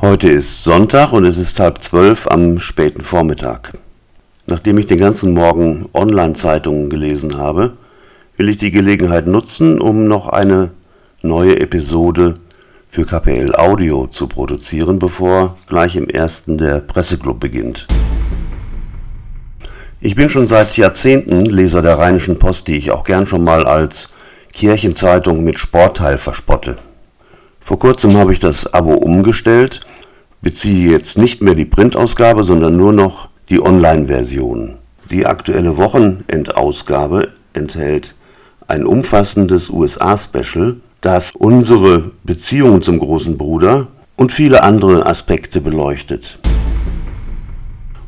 Heute ist Sonntag und es ist halb zwölf am späten Vormittag. Nachdem ich den ganzen Morgen Online-Zeitungen gelesen habe, will ich die Gelegenheit nutzen, um noch eine neue Episode für KPL Audio zu produzieren, bevor gleich im ersten der Presseclub beginnt. Ich bin schon seit Jahrzehnten Leser der Rheinischen Post, die ich auch gern schon mal als Kirchenzeitung mit Sportteil verspotte. Vor kurzem habe ich das Abo umgestellt, beziehe jetzt nicht mehr die Printausgabe, sondern nur noch die Online-Version. Die aktuelle Wochenendausgabe enthält ein umfassendes USA-Special, das unsere Beziehungen zum großen Bruder und viele andere Aspekte beleuchtet.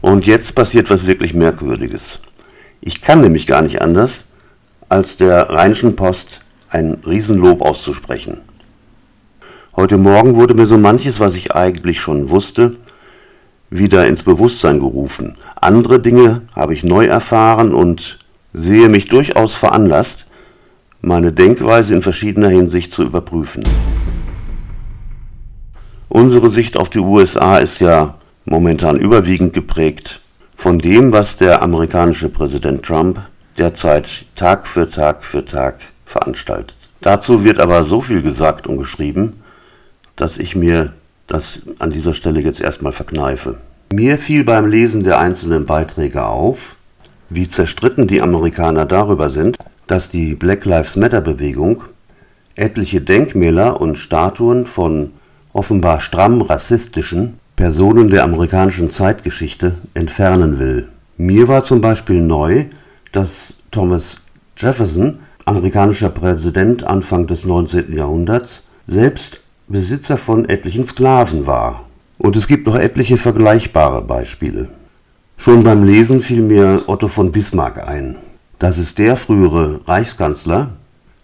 Und jetzt passiert was wirklich Merkwürdiges. Ich kann nämlich gar nicht anders, als der Rheinischen Post ein Riesenlob auszusprechen. Heute Morgen wurde mir so manches, was ich eigentlich schon wusste, wieder ins Bewusstsein gerufen. Andere Dinge habe ich neu erfahren und sehe mich durchaus veranlasst, meine Denkweise in verschiedener Hinsicht zu überprüfen. Unsere Sicht auf die USA ist ja momentan überwiegend geprägt von dem, was der amerikanische Präsident Trump derzeit Tag für Tag für Tag veranstaltet. Dazu wird aber so viel gesagt und geschrieben, dass ich mir das an dieser Stelle jetzt erstmal verkneife. Mir fiel beim Lesen der einzelnen Beiträge auf, wie zerstritten die Amerikaner darüber sind, dass die Black Lives Matter Bewegung etliche Denkmäler und Statuen von offenbar stramm rassistischen Personen der amerikanischen Zeitgeschichte entfernen will. Mir war zum Beispiel neu, dass Thomas Jefferson, amerikanischer Präsident Anfang des 19. Jahrhunderts, selbst Besitzer von etlichen Sklaven war. Und es gibt noch etliche vergleichbare Beispiele. Schon beim Lesen fiel mir Otto von Bismarck ein. Das ist der frühere Reichskanzler,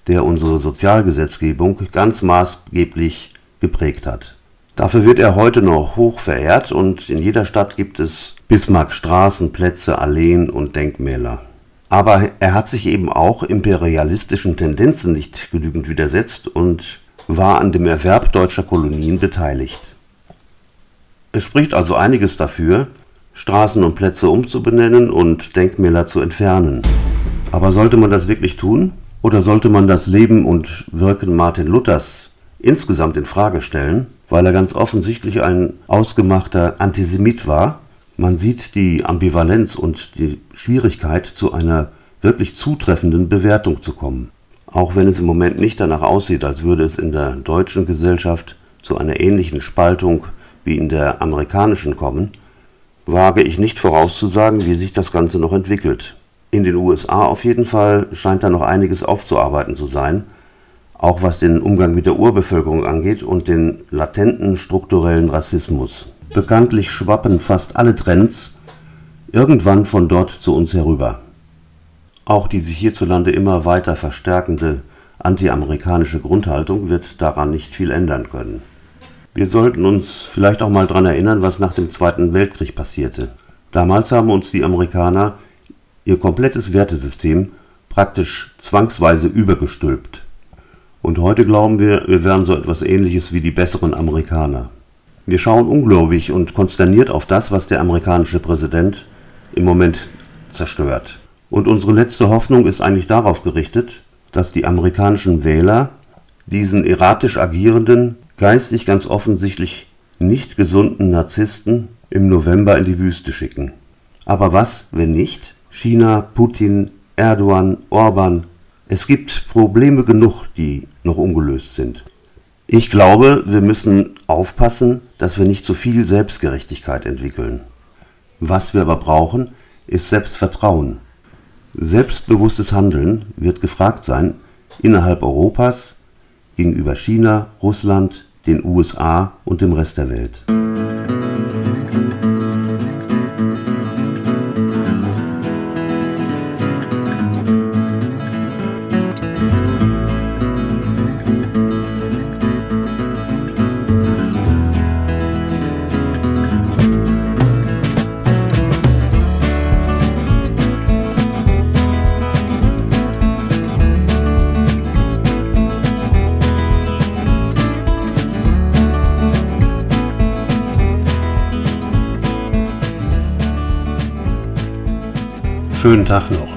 der unsere Sozialgesetzgebung ganz maßgeblich geprägt hat. Dafür wird er heute noch hoch verehrt und in jeder Stadt gibt es Bismarck Straßen, Plätze, Alleen und Denkmäler. Aber er hat sich eben auch imperialistischen Tendenzen nicht genügend widersetzt und war an dem Erwerb deutscher Kolonien beteiligt. Es spricht also einiges dafür, Straßen und Plätze umzubenennen und Denkmäler zu entfernen. Aber sollte man das wirklich tun? Oder sollte man das Leben und Wirken Martin Luthers insgesamt in Frage stellen, weil er ganz offensichtlich ein ausgemachter Antisemit war? Man sieht die Ambivalenz und die Schwierigkeit, zu einer wirklich zutreffenden Bewertung zu kommen. Auch wenn es im Moment nicht danach aussieht, als würde es in der deutschen Gesellschaft zu einer ähnlichen Spaltung wie in der amerikanischen kommen, wage ich nicht vorauszusagen, wie sich das Ganze noch entwickelt. In den USA auf jeden Fall scheint da noch einiges aufzuarbeiten zu sein, auch was den Umgang mit der Urbevölkerung angeht und den latenten strukturellen Rassismus. Bekanntlich schwappen fast alle Trends irgendwann von dort zu uns herüber. Auch die sich hierzulande immer weiter verstärkende antiamerikanische Grundhaltung wird daran nicht viel ändern können. Wir sollten uns vielleicht auch mal daran erinnern, was nach dem Zweiten Weltkrieg passierte. Damals haben uns die Amerikaner ihr komplettes Wertesystem praktisch zwangsweise übergestülpt. Und heute glauben wir, wir wären so etwas ähnliches wie die besseren Amerikaner. Wir schauen ungläubig und konsterniert auf das, was der amerikanische Präsident im Moment zerstört. Und unsere letzte Hoffnung ist eigentlich darauf gerichtet, dass die amerikanischen Wähler diesen erratisch agierenden, geistig ganz offensichtlich nicht gesunden Narzissten im November in die Wüste schicken. Aber was, wenn nicht? China, Putin, Erdogan, Orban. Es gibt Probleme genug, die noch ungelöst sind. Ich glaube, wir müssen aufpassen, dass wir nicht zu viel Selbstgerechtigkeit entwickeln. Was wir aber brauchen, ist Selbstvertrauen. Selbstbewusstes Handeln wird gefragt sein innerhalb Europas, gegenüber China, Russland, den USA und dem Rest der Welt. Schönen Tag noch.